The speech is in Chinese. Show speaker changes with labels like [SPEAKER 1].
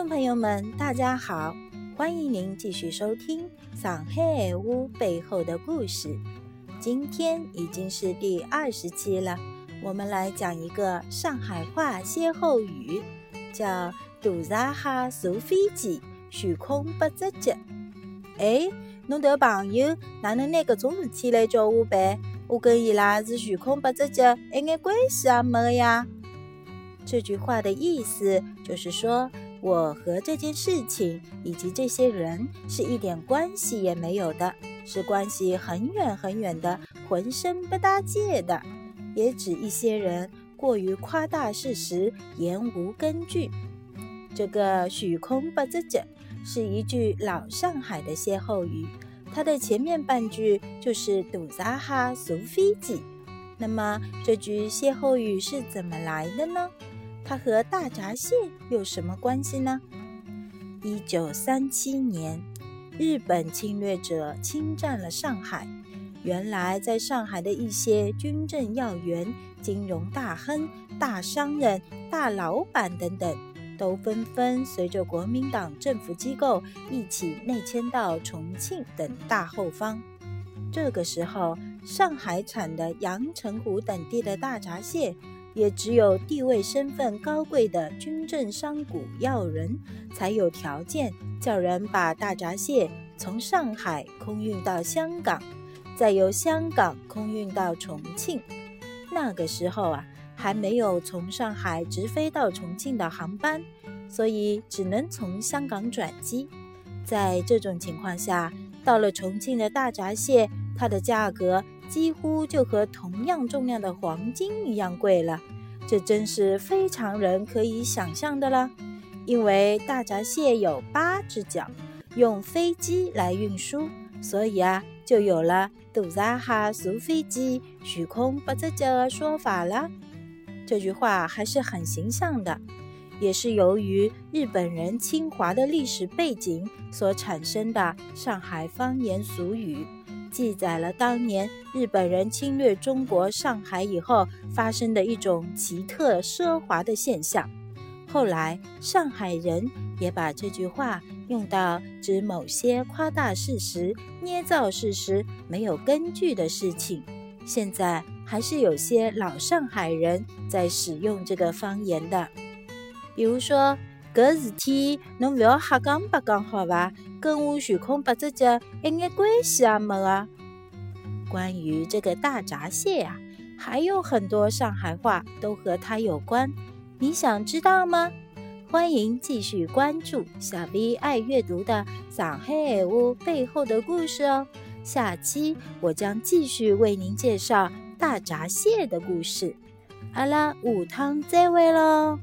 [SPEAKER 1] 众朋友们，大家好！欢迎您继续收听《上海屋背后的故事》。今天已经是第二十期了，我们来讲一个上海话歇后语，叫“大闸蟹坐飞机，悬空不着脚”。哎，侬迭个朋友哪能拿搿种事体来叫我办？我跟伊拉是悬空不着脚，一眼关系也没呀！这句话的意思就是说。我和这件事情以及这些人是一点关系也没有的，是关系很远很远的，浑身不搭界的，也指一些人过于夸大事实，言无根据。这个“虚空不着脚”是一句老上海的歇后语，它的前面半句就是“堵闸哈坐飞机”。那么这句歇后语是怎么来的呢？它和大闸蟹有什么关系呢？一九三七年，日本侵略者侵占了上海。原来在上海的一些军政要员、金融大亨、大商人、大老板等等，都纷纷随着国民党政府机构一起内迁到重庆等大后方。这个时候，上海产的阳澄湖等地的大闸蟹。也只有地位身份高贵的军政商贾要人，才有条件叫人把大闸蟹从上海空运到香港，再由香港空运到重庆。那个时候啊，还没有从上海直飞到重庆的航班，所以只能从香港转机。在这种情况下，到了重庆的大闸蟹，它的价格。几乎就和同样重量的黄金一样贵了，这真是非常人可以想象的了。因为大闸蟹有八只脚，用飞机来运输，所以啊，就有了“大闸蟹坐飞机，虚空不着脚”的说法了。这句话还是很形象的，也是由于日本人侵华的历史背景所产生的上海方言俗语。记载了当年日本人侵略中国上海以后发生的一种奇特奢华的现象。后来上海人也把这句话用到指某些夸大事实、捏造事实、没有根据的事情。现在还是有些老上海人在使用这个方言的，比如说。搿事体侬勿要瞎讲八讲好伐？跟我悬空八只脚一眼关系也没个。关于这个大闸蟹呀，还有很多上海话都和它有关。你想知道吗？欢迎继续关注小 V 爱阅读的上海话背后的故事哦。下期我将继续为您介绍大闸蟹的故事。阿拉下趟再会喽。